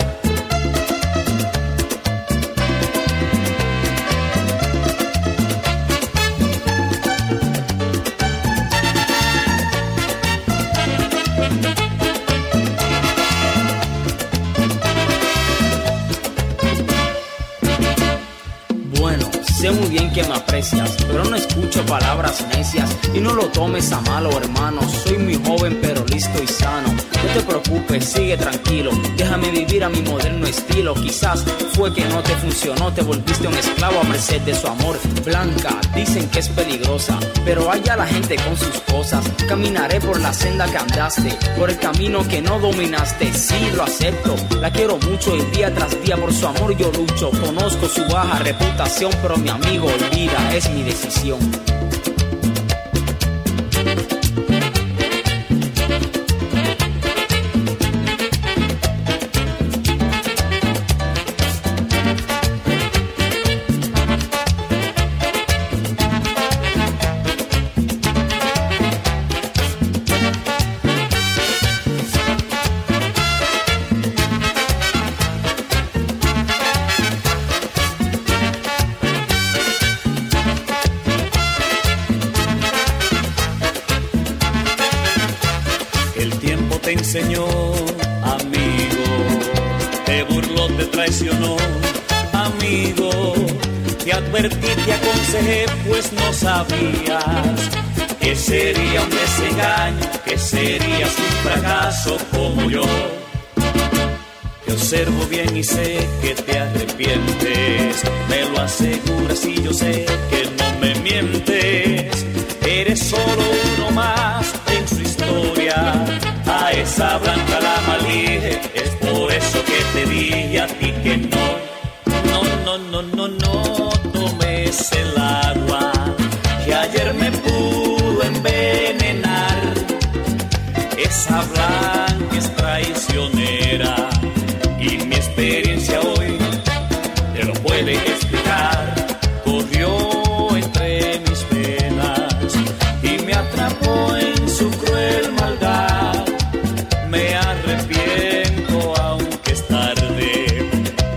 pero no escucho palabras necias y no lo tomes a malo, hermano. Soy muy joven, pero listo y sano. No te preocupes, sigue tranquilo. Déjame vivir a mi moderno estilo. Quizás fue que no te funcionó, te volviste un esclavo a merced de su amor. Blanca, dicen que es peligrosa, pero allá la gente con sus cosas. Caminaré por la senda que andaste, por el camino que no dominaste. Sí, lo acepto, la quiero mucho y día tras día por su amor yo lucho. Conozco su baja reputación, pero mi amigo olvida, mi decisión. Observo bien y sé que te arrepientes. Me lo aseguras y yo sé que no me mientes. Eres solo uno más en su historia. A esa blanca la malije. Es por eso que te dije a ti que no. No, no, no, no, no tomes el agua que ayer me pudo envenenar. Esa blanca es traicionera y mi experiencia hoy te lo puede explicar. Corrió entre mis venas y me atrapó en su cruel maldad. Me arrepiento aunque es tarde,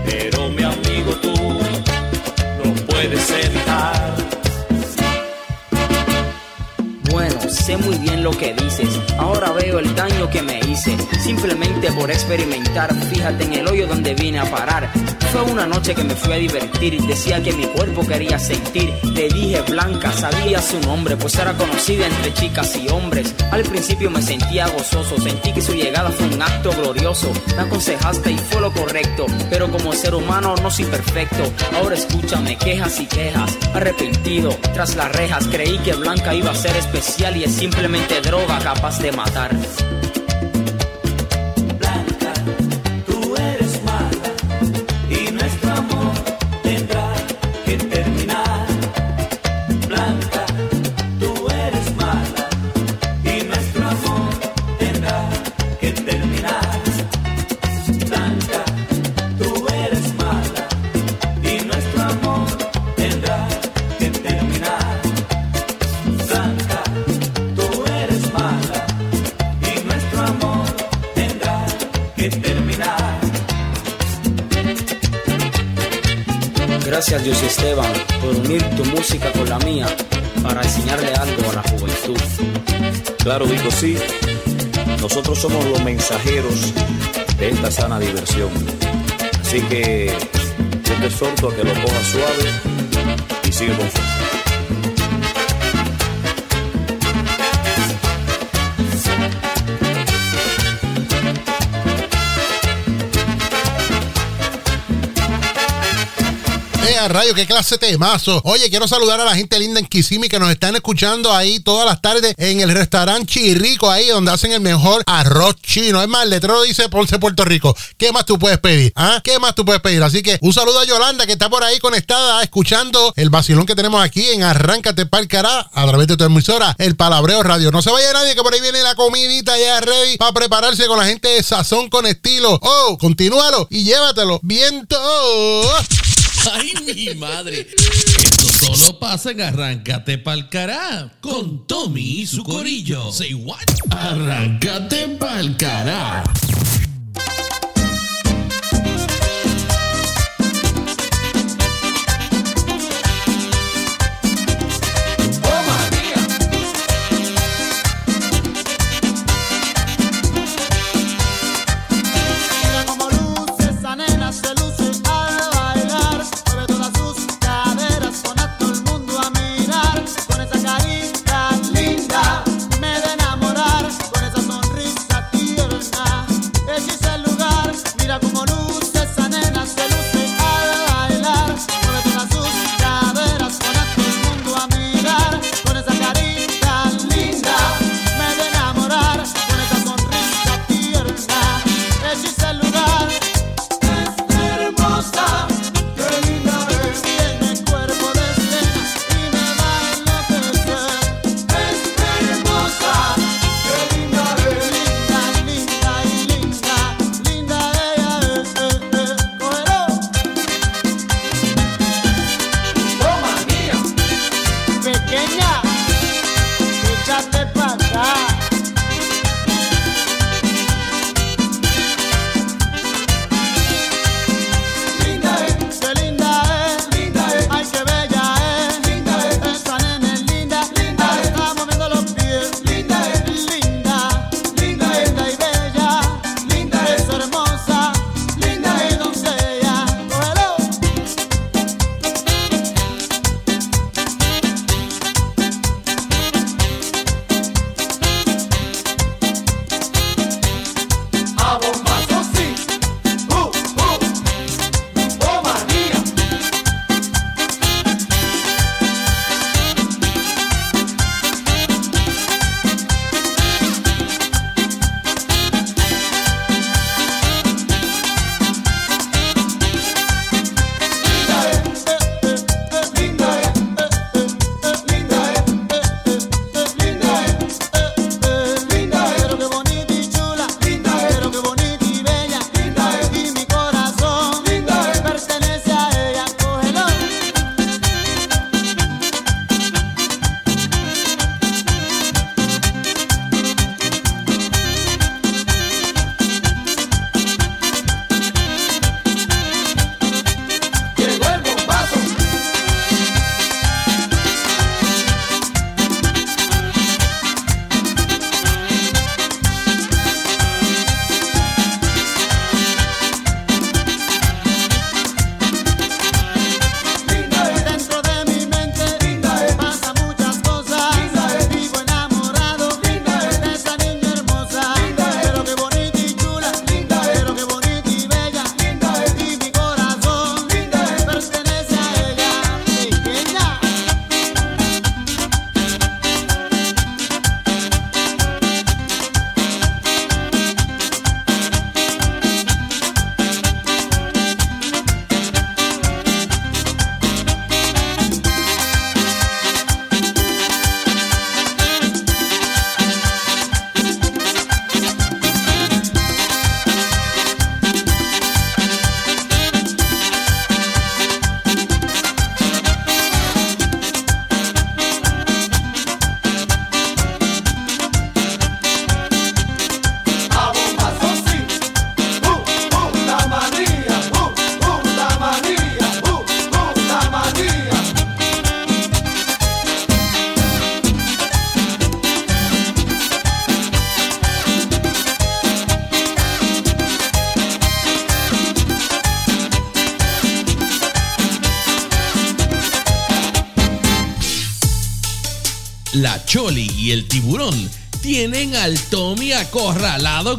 pero mi amigo tú no puedes evitar. Bueno, sé muy bien lo que dices. Ahora veo el daño que me Simplemente por experimentar, fíjate en el hoyo donde vine a parar. Fue una noche que me fui a divertir. Decía que mi cuerpo quería sentir. Le dije Blanca, sabía su nombre, pues era conocida entre chicas y hombres. Al principio me sentía gozoso, sentí que su llegada fue un acto glorioso. Me aconsejaste y fue lo correcto, pero como ser humano no soy perfecto. Ahora escúchame, quejas y quejas. Arrepentido, tras las rejas, creí que Blanca iba a ser especial y es simplemente droga capaz de matar. Claro, Vico, sí. Nosotros somos los mensajeros de esta sana diversión. Así que yo te exhorto a que lo cojas suave y sigue rayo, qué clase de temazo. Oye, quiero saludar a la gente linda en Kissimmee que nos están escuchando ahí todas las tardes en el restaurante Chirrico, ahí donde hacen el mejor arroz chino. Es más, el letrero dice Ponce Puerto Rico. ¿Qué más tú puedes pedir? ¿Ah? ¿Qué más tú puedes pedir? Así que un saludo a Yolanda que está por ahí conectada escuchando el vacilón que tenemos aquí en Arráncate Pa'l Cará a través de tu emisora, el Palabreo Radio. No se vaya nadie que por ahí viene la comidita ya ready para prepararse con la gente de Sazón con estilo. Oh, continúalo y llévatelo. Viento. ¡Ay, mi madre! Esto solo pasa en Arráncate Pa'l Cará con Tommy y su corillo. Say what? Arráncate Pa'l Cará.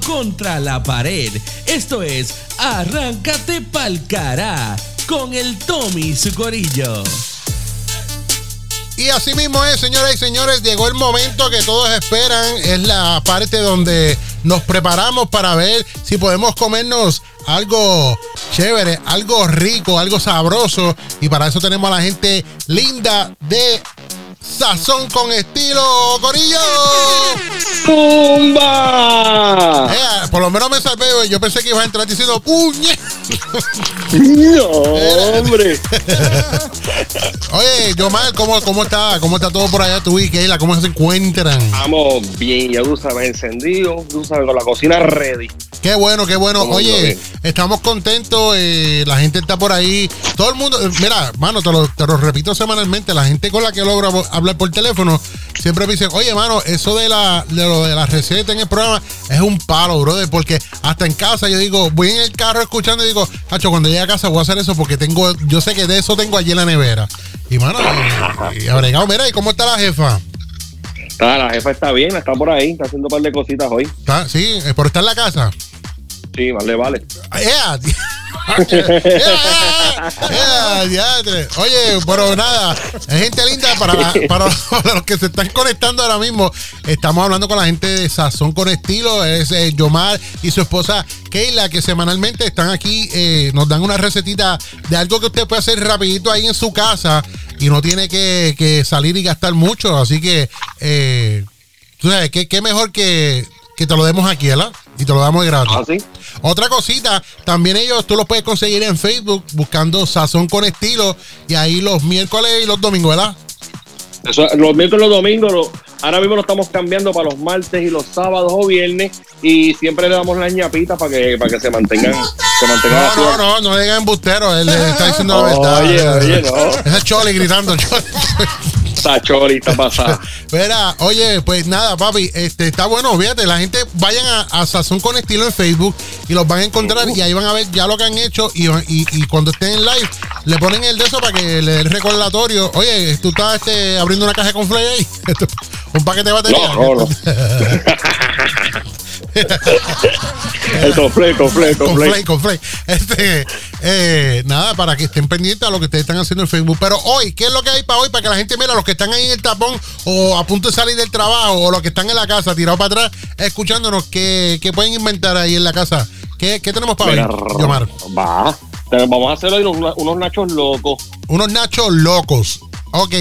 Contra la pared. Esto es Arráncate pa'l cará con el Tommy y su corillo. Y así mismo es, señoras y señores, llegó el momento que todos esperan. Es la parte donde nos preparamos para ver si podemos comernos algo chévere, algo rico, algo sabroso. Y para eso tenemos a la gente linda de Sazón con estilo, Corillo. ¡Pumba! Eh, por lo menos me salvé. Yo pensé que iba a entrar diciendo puñe. No, hombre. Oye, Yomar, ¿cómo, ¿cómo está? ¿Cómo está todo por allá tú y Keila? ¿Cómo se encuentran? Estamos bien, ya tú sabes, encendido, tú sabes, con la cocina ready. Qué bueno, qué bueno. Oye, estamos contentos. eh, la gente está por ahí. Todo el mundo, eh, mira, mano, te lo, te lo repito semanalmente. La gente con la que logro hablar por teléfono siempre me dicen, oye, mano, eso de la, de lo de la receta en el programa es un palo, brother. Porque hasta en casa yo digo, voy en el carro escuchando y digo, Hacho, cuando llegue a casa voy a hacer eso porque tengo, yo sé que de eso tengo allí en la nevera. Y mano, y, abregado, mira, ¿y cómo está la jefa? Está, la jefa está bien, está por ahí, está haciendo un par de cositas hoy. ¿Está? Sí, eh, por estar en la casa. Sí, vale, vale. ¡Ea! ¡Ea! Oye, pero nada, gente linda para, para, para los que se están conectando ahora mismo. Estamos hablando con la gente de Sazón con Estilo, es eh, Yomar y su esposa Keila, que semanalmente están aquí, eh, nos dan una recetita de algo que usted puede hacer rapidito ahí en su casa y no tiene que, que salir y gastar mucho. Así que, eh, tú sabes, ¿qué, qué mejor que, que te lo demos aquí, ¿verdad? Y te lo damos de gratis. ¿Ah, sí? Otra cosita, también ellos tú los puedes conseguir en Facebook buscando Sazón con Estilo y ahí los miércoles y los domingos, ¿verdad? Eso, los miércoles y los domingos, lo- ahora mismo lo estamos cambiando para los martes y los sábados o viernes y siempre le damos las ñapitas para que, para que se mantengan, se mantengan No, activos. no, no, no digan embustero, él le está diciendo la verdad. Oye, oye, no. Ese es Choli gritando, Choli. Está chori, está pasada. Mira, oye, pues nada, papi, este está bueno, fíjate, la gente vayan a, a Sazón con Estilo en Facebook y los van a encontrar y ahí van a ver ya lo que han hecho y, y- y cuando estén en live le ponen el de eso para que le dé el recordatorio. Oye, tú estás este, abriendo una caja con Flay ahí, un paquete de batería. No, no, no. El conflay, conflay, con conflay. Flay, con Flay. Este, eh, nada, para que estén pendientes a lo que ustedes están haciendo en Facebook. Pero hoy, ¿qué es lo que hay para hoy? Para que la gente mira, los que están ahí en el tapón o a punto de salir del trabajo o los que están en la casa tirados para atrás escuchándonos, ¿qué, qué pueden inventar ahí en la casa? ¿Qué, qué tenemos para Mira, hoy, Yomar? Va. Vamos a hacer hoy unos, unos nachos locos. Unos nachos locos. Ok,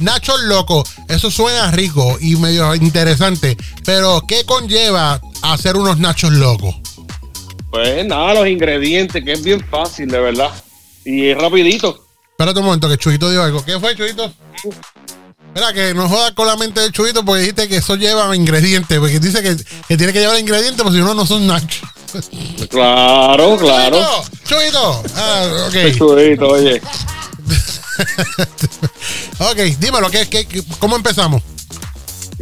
nachos locos, eso suena rico y medio interesante, pero ¿qué conlleva hacer unos nachos locos? Pues nada, los ingredientes, que es bien fácil, de verdad. Y es rapidito. Espérate un momento, que Chuyito dijo algo. ¿Qué fue, Chuyito? Espera, que no jodas con la mente del Chuyito porque dijiste que eso lleva ingredientes. Porque dice que, que tiene que llevar ingredientes, porque si no, no son nachos. Claro, claro. Chuyito, ah, ok. Chulito, oye. ok, dímelo, ¿qué, qué, qué- cómo empezamos?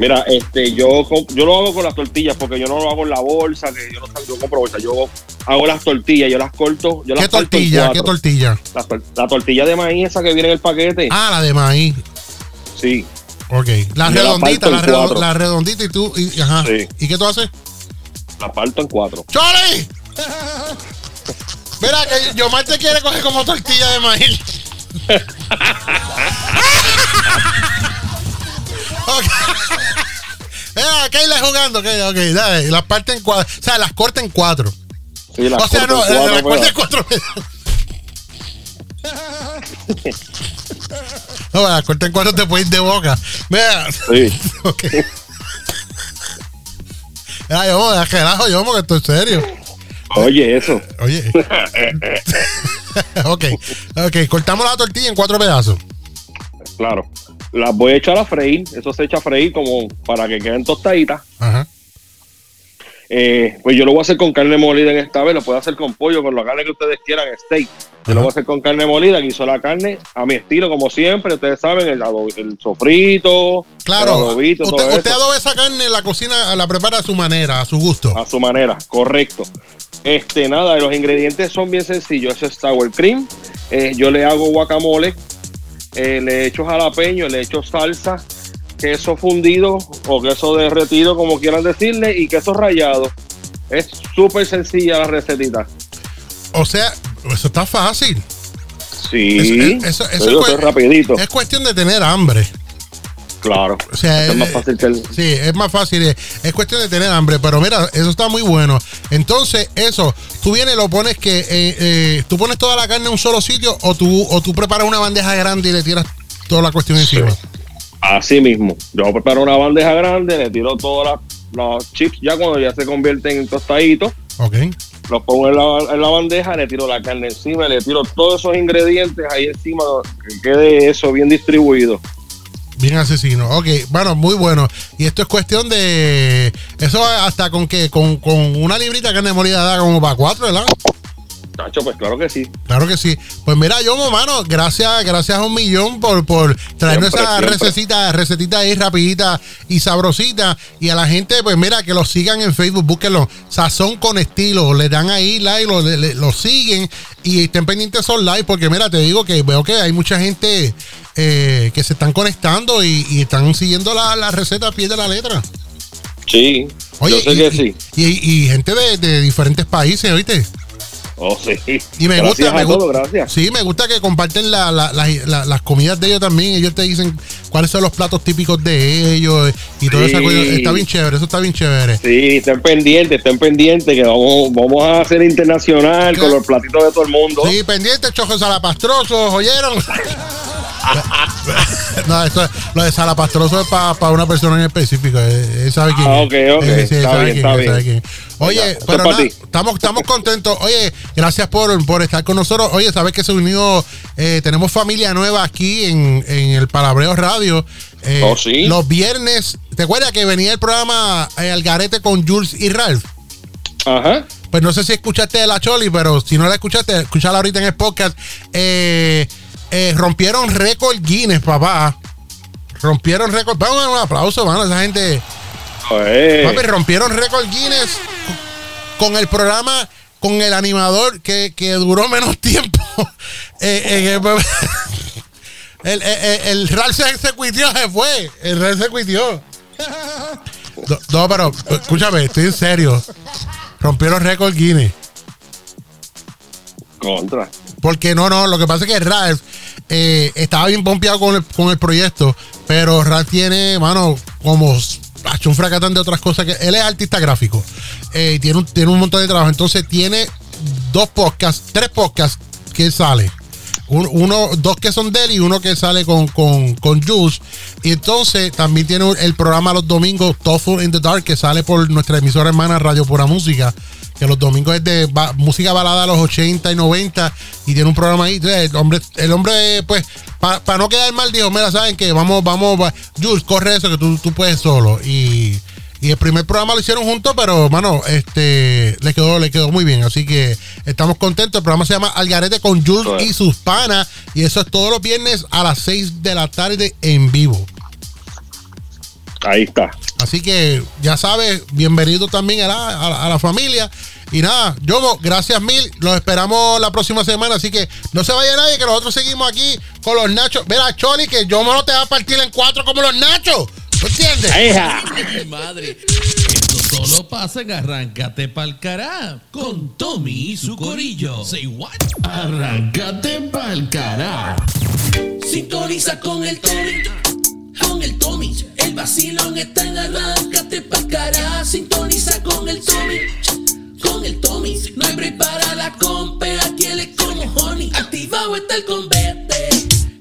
Mira, este, yo, yo lo hago con las tortillas porque yo no lo hago en la bolsa, que yo no yo compro bolsa, yo hago las tortillas, yo las corto, yo las ¿Qué tortilla? ¿Qué tortilla? La, tor- la tortilla de maíz esa que viene en el paquete. Ah, la de maíz. Sí. Ok. La Yo redondita, la, redondita y tú. Y, ajá. Sí. ¿Y qué tú haces? La parto en cuatro. ¡Choli! Mira, que Yomar te quiere coger como tortilla de maíz. ok. Mira, Keila jugando, Keila, ok, dale. Las parte en cuatro. O sea, las corta en cuatro. Sí, las o sea, no, eh, las corta en cuatro. no, las corta en cuatro te puedes ir de boca. Mira. Sí. ok. Mira, yo, relajo, yo, porque estoy serio. Oye, eso. Oye. ok, ok, cortamos la tortilla en cuatro pedazos. claro. Las voy a echar a freír. Eso se echa a freír como para que queden tostaditas. Ajá. Eh, pues yo lo voy a hacer con carne molida en esta vez. Lo puedo hacer con pollo, con la carne que ustedes quieran, steak. Yo lo voy a hacer con carne molida. Guiso la carne a mi estilo, como siempre. Ustedes saben, el, el sofrito, Claro, el adobito, todo usted, usted eso. adoba esa carne la cocina, la prepara a su manera, a su gusto. A su manera, correcto. Este, nada, los ingredientes son bien sencillos. Eso es sour cream. eh, yo le hago guacamole. Eh, le echo jalapeño, le echo salsa. queso fundido o queso derretido, como quieran decirle, y queso rallado. Es súper sencilla la recetita. O sea, eso está fácil. Sí, Eso- eso- eso es rapidito. Es cuestión de tener hambre. Claro. O sea, es más eh, fácil que el... Sí, es más fácil. Es, es cuestión de tener hambre. Pero mira, eso está muy bueno. Entonces, eso, tú vienes y lo pones que. eh, eh, tú pones toda la carne en un solo sitio o tú, o tú preparas una bandeja grande y le tiras toda la cuestión encima. Así mismo. Yo preparo una bandeja grande, le tiro todas las los chips ya cuando ya se convierten en tostaditos. Ok. Los pongo en la, en la bandeja, le tiro la carne encima, le tiro todos esos ingredientes ahí encima, que quede eso bien distribuido. Bien asesino. Ok, bueno, muy bueno. Y esto es cuestión de. Eso hasta con que con, con una librita de carne molida da como para cuatro, ¿verdad? Tacho, pues claro que sí. Claro que sí. Pues mira, yo, mano, gracias, gracias a un millón por, por traernos Siempre, esa siempre. recetita, recetita ahí rapidita y sabrosita. Y a la gente, pues mira, que lo sigan en Facebook, búsquenlo. Sazón con estilo. Le dan ahí like, lo, le- lo siguen y estén pendientes son live. Porque mira, te digo que veo que hay mucha gente eh, que se están conectando y, y están siguiendo la, la receta a pie de la letra. Sí, Oye, yo sé y, que y- sí. y- y gente de, de diferentes países, ¿oíste? Oh, sí. Y me gracias gusta, me gusta. gracias. Sí, me gusta que comparten la- la- la- la- las comidas de ellos también. Ellos te dicen cuáles son los platos típicos de ellos y Sí. cosa. Está bien chévere, eso está bien chévere. Sí, estén pendientes, estén pendientes, que vamos, vamos a hacer internacional con los platitos de todo el mundo. Sí, pendientes, chojos salapastrosos, ¿oyeron? no, esto, lo de salapastroso es para una persona en específico. eh, Él sabe quién Ah, ok, ok. Eh, sí, él Está bien, quién está él bien. Oye, esto pero nada, estamos, estamos contentos. Oye, gracias por, por estar con nosotros. Oye, sabes que se unió, eh, tenemos familia nueva aquí en, en el Palabreo Radio. Eh, Oh, sí. Los viernes, ¿te acuerdas que venía el programa eh, Algarete con Jules y Ralph? Ajá. Pues no sé si escuchaste de la Choli, pero si no la escuchaste, escúchala ahorita en el podcast. Eh, rompieron récord Guinness, papá. Rompieron récord. Vamos a dar un aplauso, mano, a esa gente. Papi, rompieron récord Guinness con el programa, con el animador que, que duró menos tiempo. Eh, el, el, el, el Ralph se, se cuitió, se fue. El Ralph se cuitió. No, no, pero escúchame, estoy en serio. Rompieron récord Guinness. Contra. Porque no, no, lo que pasa es que Ralph eh, estaba bien pompeado con el, con el proyecto, pero Ralph tiene, mano, como un fracatán de otras cosas que él es artista gráfico eh, tiene un, tiene un montón de trabajo. Entonces tiene dos podcasts, tres podcasts que sale. Un- uno, dos que son de él y uno que sale con, con, con Juice. Y entonces también tiene el programa los domingos, Tofu in the Dark, que sale por nuestra emisora hermana Radio Pura Música. Que los domingos es de ba- música balada a los 80 y 90. Y tiene un programa ahí. Entonces, El hombre, el hombre pues, para no quedar mal, dijo: Mira, saben que vamos, vamos, va- Jules, corre eso, que tú, tú puedes solo. Y. Y el primer programa lo hicieron juntos, pero, mano, este, le quedó, le quedó muy bien. Así que estamos contentos. El programa se llama Algarete con Jules y sus panas. Y eso es todos los viernes a las 6 de la tarde en vivo. Ahí está. Así que, ya sabes, bienvenido también a la, a la- a la familia. Y nada, Yomo, gracias mil. Los esperamos la próxima semana. Así que no se vaya nadie, que nosotros seguimos aquí con los nachos. Mira, Choli, que Yomo no te va a partir en cuatro como los nachos. ¿Me entiendes? Ay, madre. Esto solo pasa en Arráncate pa'l cará con Tommy y su corillo. Say what? Arráncate pa'l cará. Sintoniza con el Tommy, con el Tommy. El vacilón está en arráncate pa' cara. Sintoniza con el Tommy, con el Tommy. No hay break para la compe, aquí él es como honey. Activado está el convete,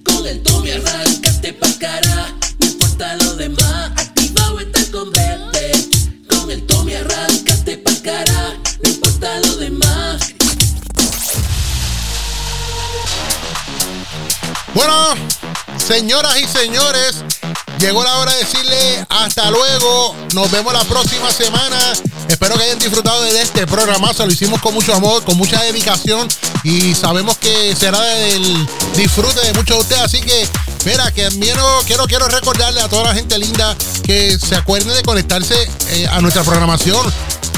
con el Tommy arráncate pa' cara. No importa lo demás, activado está el convete. Con el Tommy arráncate pa' cara. No importa lo demás. Bueno, señoras y señores, llegó la hora de decirle hasta luego. Nos vemos la próxima semana. Espero que hayan disfrutado de este programazo. Lo hicimos con mucho amor, con mucha dedicación y sabemos que será del disfrute de muchos de ustedes. Así que, mira, que quiero, quiero, recordarle a toda la gente linda que se acuerden de conectarse eh, a nuestra programación.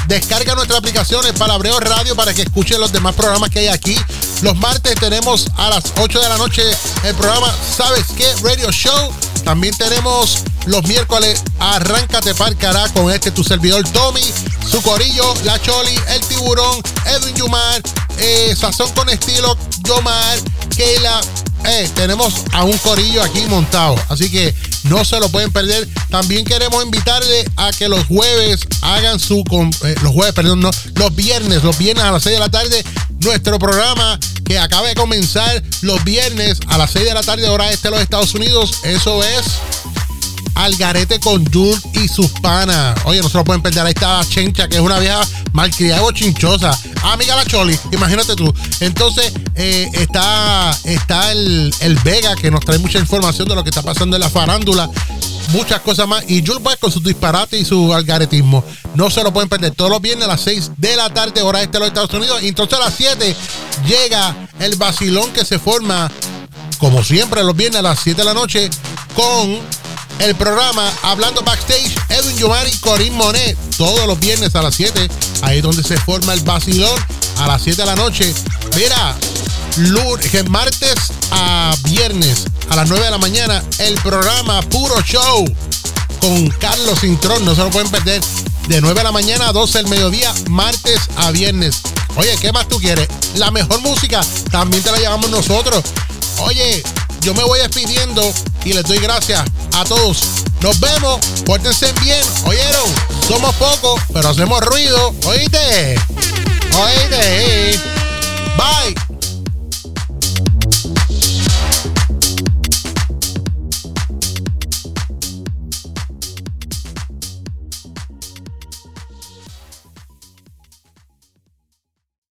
Descarga nuestra aplicación el Palabreo Radio para que escuchen los demás programas que hay aquí. Los martes tenemos a las 8 de la noche el programa ¿Sabes qué? Radio Show. También tenemos los miércoles, arráncate parcará con este tu servidor Tommy, su corillo, la Choli, el tiburón, Edwin Yumar, eh, Sazón con estilo, Yomar, Keila. Eh, tenemos a un corillo aquí montado, así que no se lo pueden perder. También queremos invitarle a que los jueves hagan su, con- eh, los jueves, perdón, no, los viernes, los viernes a las 6 de la tarde, nuestro programa que acaba de comenzar los viernes a las 6 de la tarde, hora este de los Estados Unidos. Eso es Algarete con Jul y sus panas. Oye, no se lo pueden perder. Ahí está Chencha, que es una vieja malcriada y chinchosa. Amiga la Choli, imagínate tú. Entonces, eh, está, está el, el Vega, que nos trae mucha información de lo que está pasando en la farándula. Muchas cosas más. Y Jules pues con su disparate y su algaretismo. No se lo pueden perder. Todos los viernes a las 6 de la tarde, hora este de los Estados Unidos. Y entonces a las 7 llega el vacilón que se forma, como siempre, los viernes a las 7 de la noche, con el programa Hablando Backstage, Edwin y Corín Monet, todos los viernes a las 7, ahí es donde se forma el vacilón, a las 7 de la noche. Mira, lunes, martes a viernes a las 9 de la mañana, el programa Puro Show con Carlos Cintrón, no se lo pueden perder. De 9 de la mañana a 12 del mediodía, martes a viernes. Oye, ¿qué más tú quieres? La mejor música también te la llevamos nosotros. Oye, yo me voy despidiendo y les doy gracias a todos. Nos vemos, pórtense bien, oyeron. Somos pocos, pero hacemos ruido, oíste. Oíste. Bye.